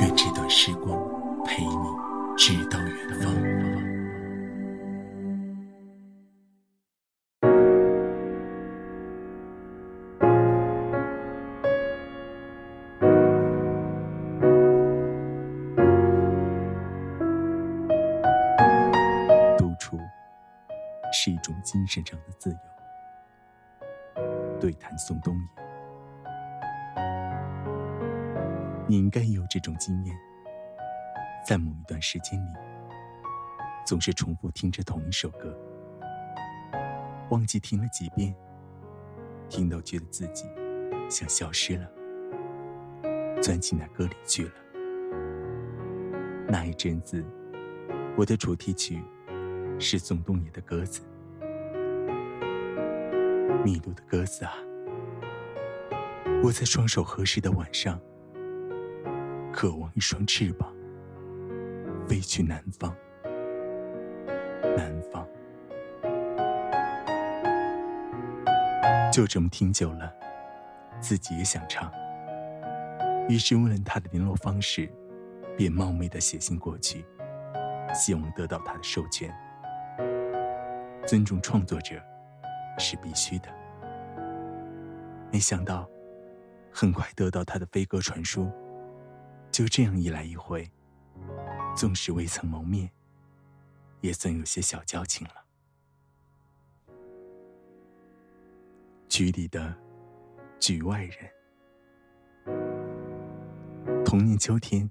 愿这段时光陪你直到这种经验，在某一段时间里，总是重复听着同一首歌，忘记听了几遍，听到觉得自己像消失了，钻进那歌里去了。那一阵子，我的主题曲是宋冬野的鸽子，《迷路的鸽子》啊，我在双手合十的晚上。渴望一双翅膀，飞去南方。南方，就这么听久了，自己也想唱。于是问了他的联络方式，便冒昧的写信过去，希望得到他的授权。尊重创作者是必须的。没想到，很快得到他的飞鸽传书。就这样一来一回，纵使未曾谋面，也算有些小交情了。局里的局外人，同年秋天，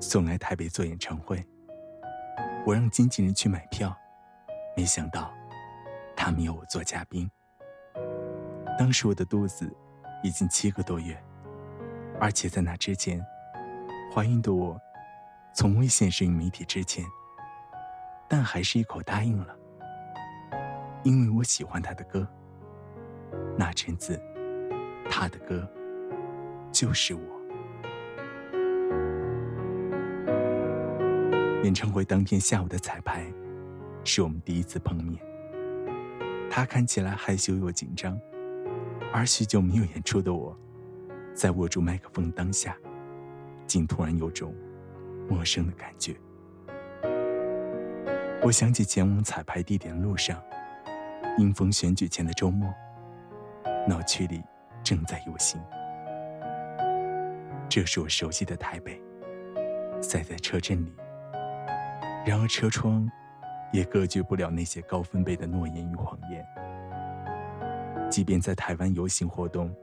送来台北做演唱会，我让经纪人去买票，没想到他们要我做嘉宾。当时我的肚子已经七个多月，而且在那之前。怀孕的我，从未现身于媒体之前，但还是一口答应了，因为我喜欢他的歌。那阵子，他的歌就是我。演唱会当天下午的彩排，是我们第一次碰面。他看起来害羞又紧张，而许久没有演出的我，在握住麦克风当下。竟突然有种陌生的感觉。我想起前往彩排地点路上，迎风选举前的周末，闹区里正在游行。这是我熟悉的台北，塞在车阵里。然而车窗也隔绝不了那些高分贝的诺言与谎言。即便在台湾游行活动，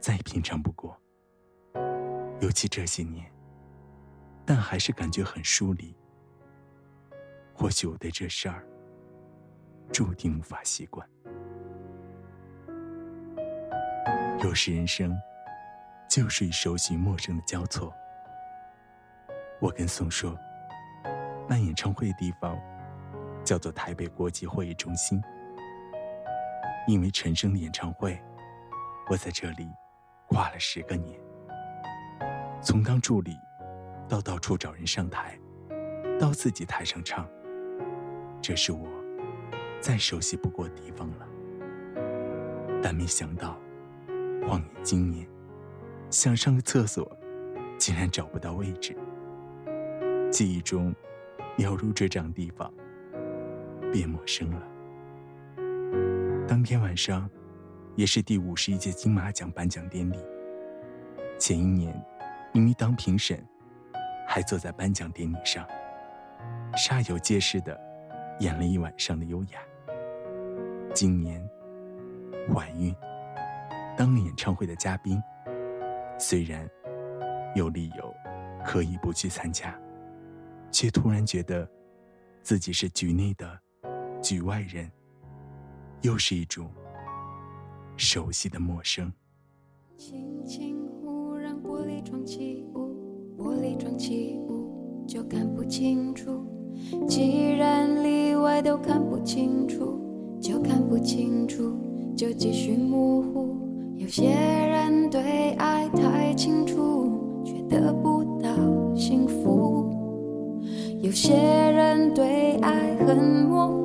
再平常不过。尤其这些年，但还是感觉很疏离。或许我对这事儿注定无法习惯。有时人生就是与熟悉陌生的交错。我跟宋说，办演唱会的地方叫做台北国际会议中心，因为陈升的演唱会，我在这里挂了十个年。从当助理，到到处找人上台，到自己台上唱，这是我再熟悉不过的地方了。但没想到，晃眼今年，想上个厕所，竟然找不到位置。记忆中，鸟入这张地方，变陌生了。当天晚上，也是第五十一届金马奖颁奖典礼。前一年。因为当评审，还坐在颁奖典礼上，煞有介事的演了一晚上的优雅。今年怀孕，当了演唱会的嘉宾，虽然有理由可以不去参加，却突然觉得自己是局内的局外人，又是一种熟悉的陌生。玻璃窗起雾，玻璃窗起雾，就看不清楚。既然里外都看不清楚，就看不清楚，就继续模糊。有些人对爱太清楚，却得不到幸福；有些人对爱很模糊，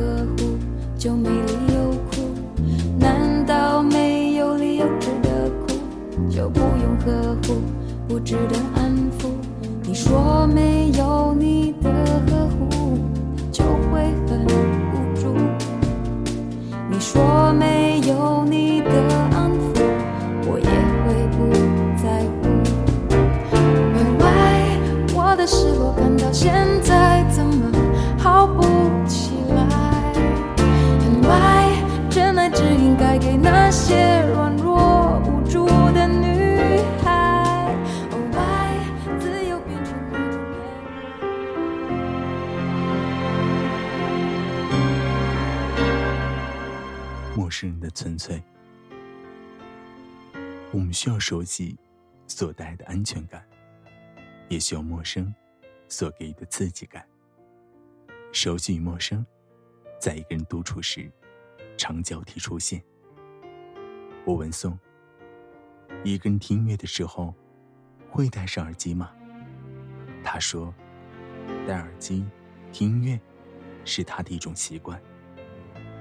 呵护就没理由哭难道没有理由值得哭就不用呵护不值得安抚你说没有你的呵护就会很无助你说没有你的安抚我也会不在乎因为我的失落感到现在生人的纯粹。我们需要熟悉所带来的安全感，也需要陌生所给予的刺激感。熟悉与陌生，在一个人独处时，常交替出现。我问宋：“一个人听音乐的时候，会戴上耳机吗？”他说：“戴耳机听音乐，是他的一种习惯。”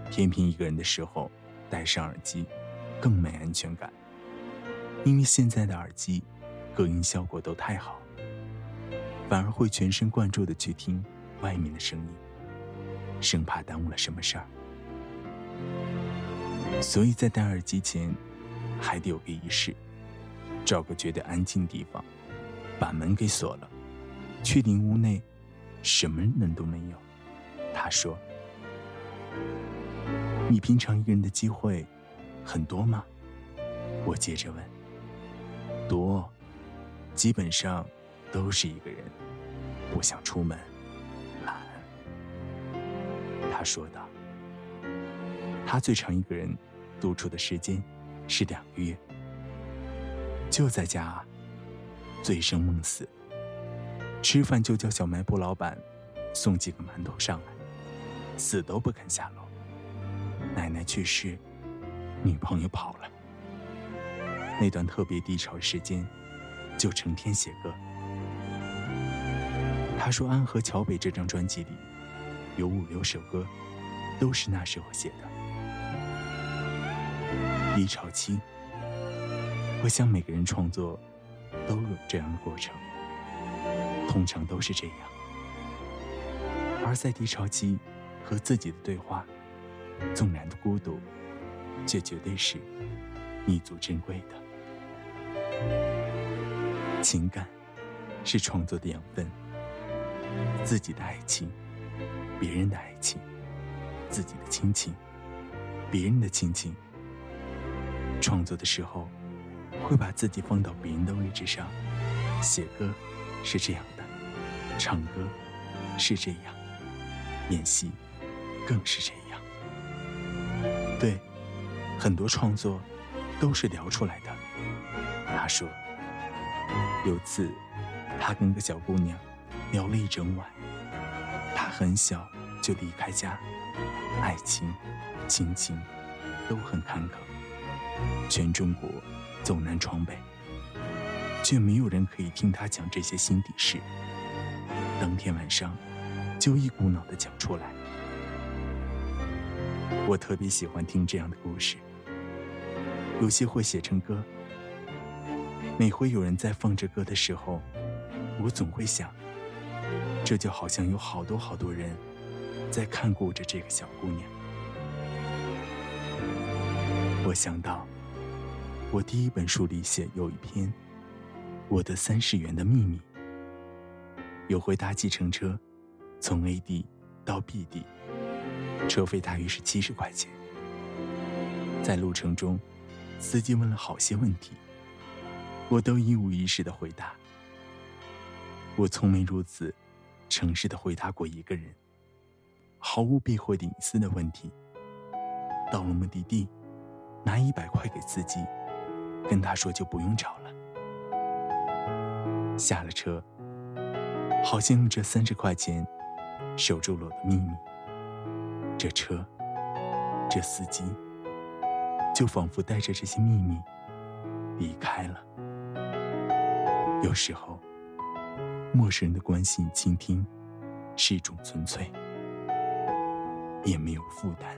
偏偏一个人的时候，戴上耳机更没安全感，因为现在的耳机隔音效果都太好，反而会全神贯注的去听外面的声音，生怕耽误了什么事儿。所以在戴耳机前，还得有个仪式，找个绝对安静地方，把门给锁了，确定屋内什么人都没有。他说。你平常一个人的机会很多吗？我接着问。多，基本上都是一个人，不想出门，懒。他说道。他最长一个人独处的时间是两个月，就在家醉生梦死，吃饭就叫小卖部老板送几个馒头上来，死都不肯下楼。奶奶去世，女朋友跑了。那段特别低潮时间，就成天写歌。他说，《安河桥北》这张专辑里有五六首歌，都是那时候写的。低潮期，我想每个人创作都有这样的过程，通常都是这样。而在低潮期，和自己的对话。纵然的孤独，却绝对是弥足珍贵的。情感是创作的养分，自己的爱情，别人的爱情，自己的亲情，别人的亲情。创作的时候，会把自己放到别人的位置上。写歌是这样的，唱歌是这样，演戏更是这样。对，很多创作都是聊出来的。他说，有次他跟个小姑娘聊了一整晚。他很小就离开家，爱情、亲情都很坎坷，全中国走南闯北，却没有人可以听他讲这些心底事。当天晚上，就一股脑的讲出来。我特别喜欢听这样的故事，有些会写成歌。每回有人在放着歌的时候，我总会想，这就好像有好多好多人在看顾着这个小姑娘。我想到，我第一本书里写有一篇《我的三十元的秘密》，有回搭计程车，从 A 地到 B 地。车费大约是七十块钱。在路程中，司机问了好些问题，我都一五一十的回答。我从没如此诚实的回答过一个人，毫无避讳隐私的问题。到了目的地，拿一百块给司机，跟他说就不用找了。下了车，好像用这三十块钱守住了我的秘密。这车，这司机，就仿佛带着这些秘密离开了。有时候，陌生人的关心倾听是一种纯粹，也没有负担。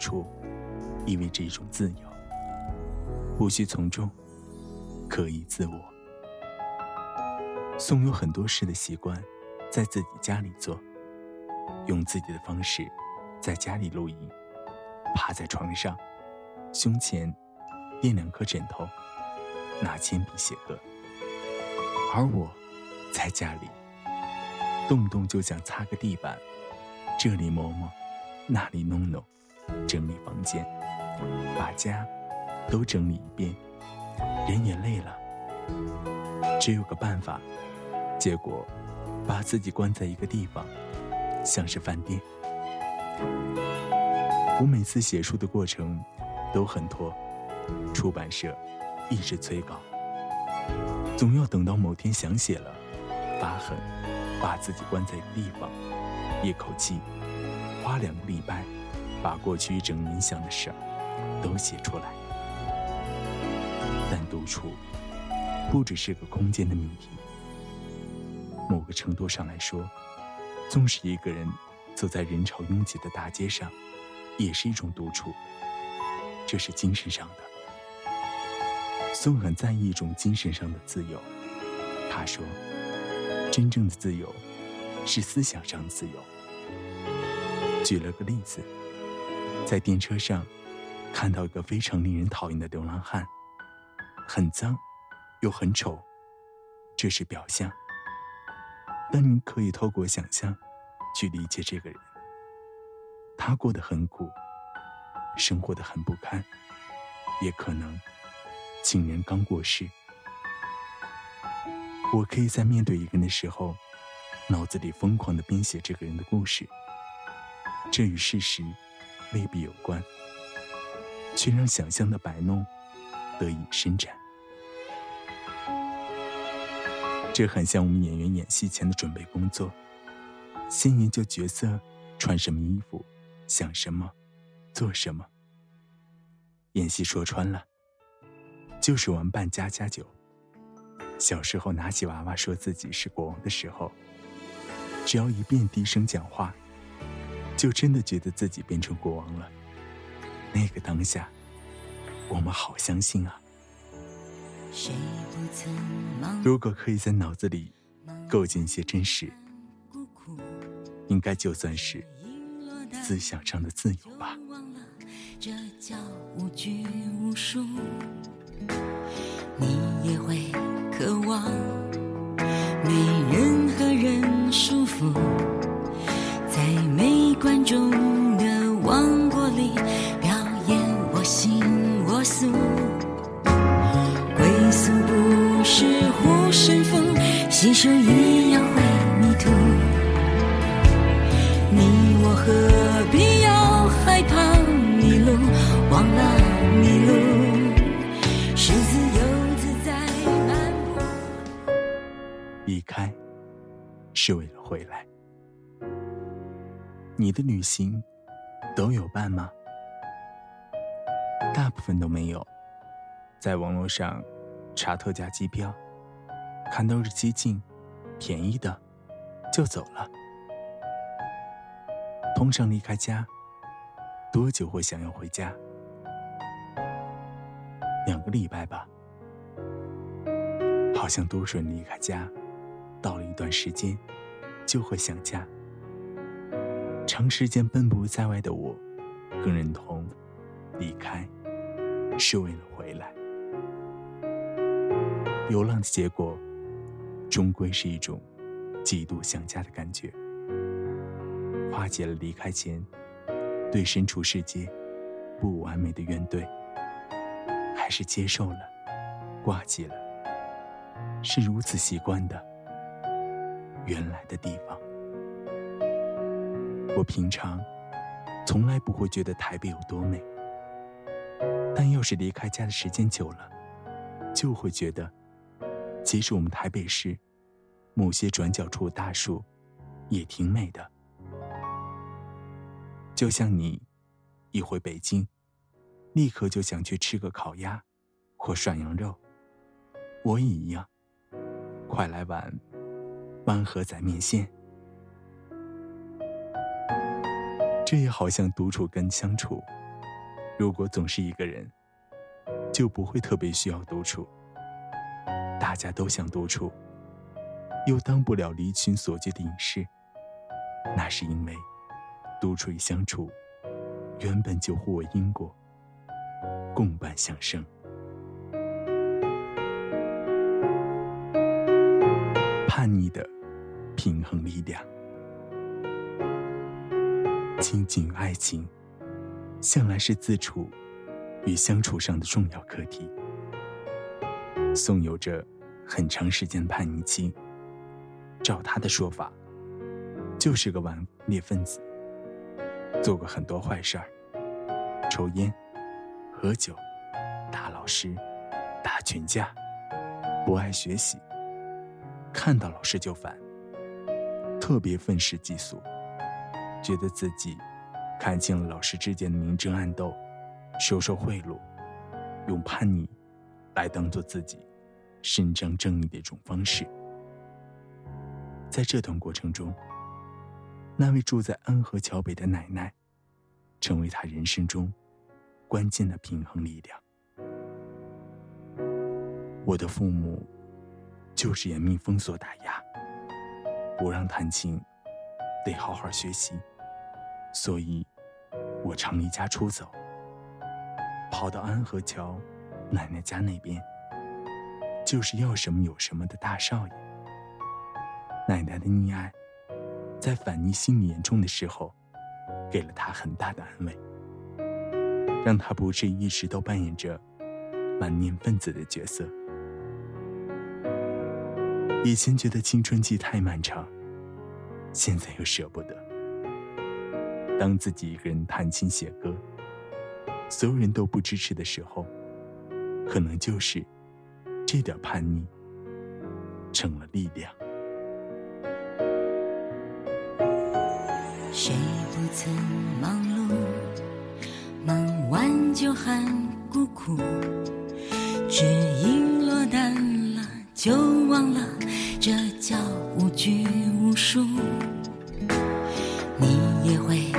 处，意味着一种自由，无需从众，可以自我。宋有很多事的习惯，在自己家里做，用自己的方式，在家里录音，趴在床上，胸前垫两颗枕头，拿铅笔写歌。而我，在家里，动不动就想擦个地板，这里抹抹，那里弄弄，整理房间，把家都整理一遍，人也累了，只有个办法。结果，把自己关在一个地方，像是饭店。我每次写书的过程都很拖，出版社一直催稿，总要等到某天想写了，发狠，把自己关在一个地方，一口气。花两个礼拜，把过去一整年想的事儿都写出来。但独处不只是个空间的命题。某个程度上来说，纵使一个人走在人潮拥挤的大街上，也是一种独处。这是精神上的。宋很在意一种精神上的自由。他说：“真正的自由，是思想上的自由。”举了个例子，在电车上看到一个非常令人讨厌的流浪汉，很脏，又很丑，这是表象。但你可以透过想象，去理解这个人。他过得很苦，生活的很不堪，也可能亲人刚过世。我可以在面对一个人的时候，脑子里疯狂的编写这个人的故事。这与事实未必有关，却让想象的摆弄得以伸展。这很像我们演员演戏前的准备工作，先研究角色穿什么衣服，想什么，做什么。演戏说穿了，就是玩扮家家酒。小时候拿起娃娃说自己是国王的时候，只要一遍低声讲话，就真的觉得自己变成国王了。那个当下，我们好相信啊。如果可以在脑子里构建一些真实，应该就算是思想上的自由吧。这叫无拘无束。你也会渴望没任何人束缚，在中的王国里表演我行我素。归宿不是护身符，新手一样会迷途。你我何必要害怕迷路？忘了迷路，是自由自在漫步。离开是为了回来。你的旅行都有伴吗？大部分都没有，在网络上。查特价机票，看到日期近、便宜的，就走了。通常离开家，多久会想要回家？两个礼拜吧。好像多数离开家，到了一段时间，就会想家。长时间奔波在外的我，更认同，离开是为了回来。流浪的结果，终归是一种极度想家的感觉，化解了离开前对身处世界不完美的怨怼，还是接受了，挂记了，是如此习惯的原来的地方。我平常从来不会觉得台北有多美，但要是离开家的时间久了，就会觉得。其实我们台北市某些转角处的大树也挺美的，就像你一回北京，立刻就想去吃个烤鸭或涮羊肉，我也一样。快来碗湾河仔面线。这也好像独处跟相处，如果总是一个人，就不会特别需要独处。大家都想独处，又当不了离群所居的隐士，那是因为独处与相处原本就互为因果，共伴相生。叛逆的平衡力量，亲近与爱情，向来是自处与相处上的重要课题。宋有着很长时间叛逆期，照他的说法，就是个顽劣分子，做过很多坏事儿，抽烟、喝酒、打老师、打群架，不爱学习。看到老师就烦，特别愤世嫉俗，觉得自己看清了老师之间的明争暗斗、收受贿赂，用叛逆来当做自己伸张正义的一种方式。在这段过程中，那位住在安河桥北的奶奶，成为他人生中关键的平衡力量。我的父母。就是严密封锁打压，不让弹琴，得好好学习，所以，我常离家出走，跑到安河桥奶奶家那边，就是要什么有什么的大少爷。奶奶的溺爱，在反逆心理严重的时候，给了他很大的安慰，让他不至于一直都扮演着满念分子的角色。以前觉得青春期太漫长，现在又舍不得。当自己一个人弹琴写歌，所有人都不支持的时候，可能就是这点叛逆成了力量。谁不曾忙碌，忙完就喊孤苦，只因落单了就忘了。这叫无拘无束，你也会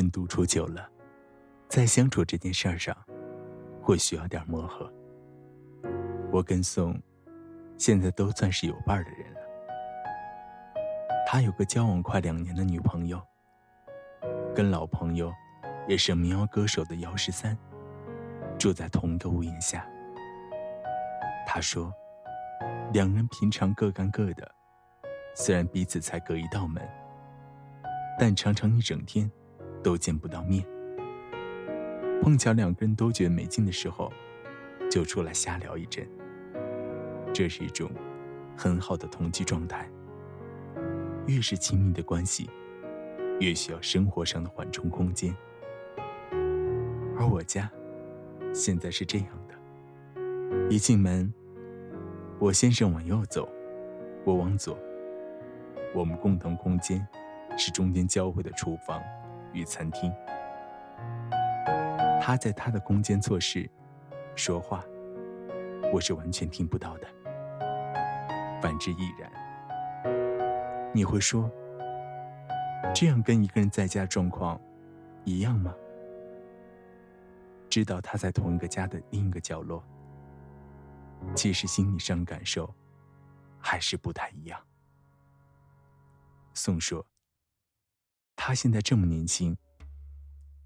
人独处久了，在相处这件事儿上，会需要点磨合。我跟宋，现在都算是有伴的人了。他有个交往快两年的女朋友，跟老朋友，也是民谣歌手的姚十三，住在同一个屋檐下。他说，两人平常各干各的，虽然彼此才隔一道门，但常常一整天。都见不到面，碰巧两个人都觉得没劲的时候，就出来瞎聊一阵。这是一种很好的同居状态。越是亲密的关系，越需要生活上的缓冲空间。而我家现在是这样的：一进门，我先生往右走，我往左，我们共同空间是中间交汇的厨房。与餐厅，他在他的空间做事、说话，我是完全听不到的。反之亦然。你会说，这样跟一个人在家状况一样吗？知道他在同一个家的另一个角落，其实心理上感受还是不太一样。宋说。他现在这么年轻，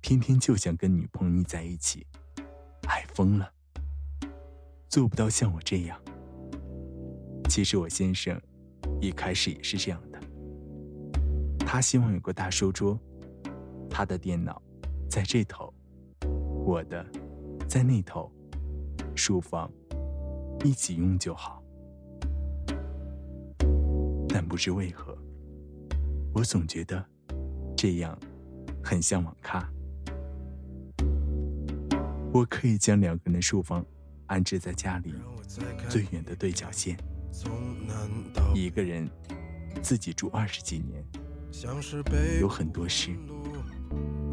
偏偏就想跟女朋友腻在一起，爱疯了。做不到像我这样。其实我先生一开始也是这样的。他希望有个大书桌，他的电脑在这头，我的在那头，书房一起用就好。但不知为何，我总觉得。这样，很像网咖。我可以将两个人的书房安置在家里最远的对角线，一个人自己住二十几年，有很多事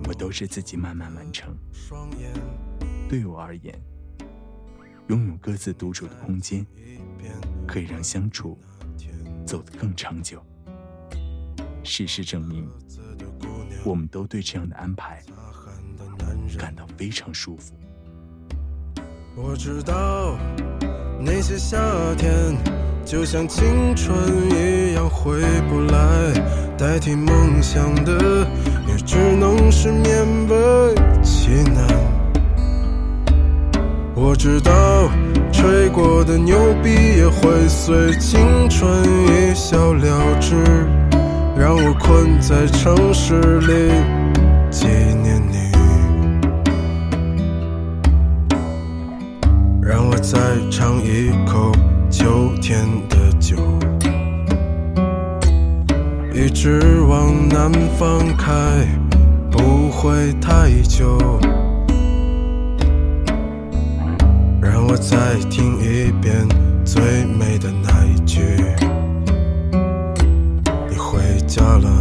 我都是自己慢慢完成。对我而言，拥有各自独处的空间，可以让相处走得更长久。事实证明，我们都对这样的安排感到非常舒服。我知道那些夏天就像青春一样回不来，代替梦想的也只能是勉为其难。我知道吹过的牛逼也会随青春一笑了之，让我困在城市里纪念你。让我再尝一口秋天的酒，一直往南方开，不会太久。让我再听一遍最美的那一句：加了，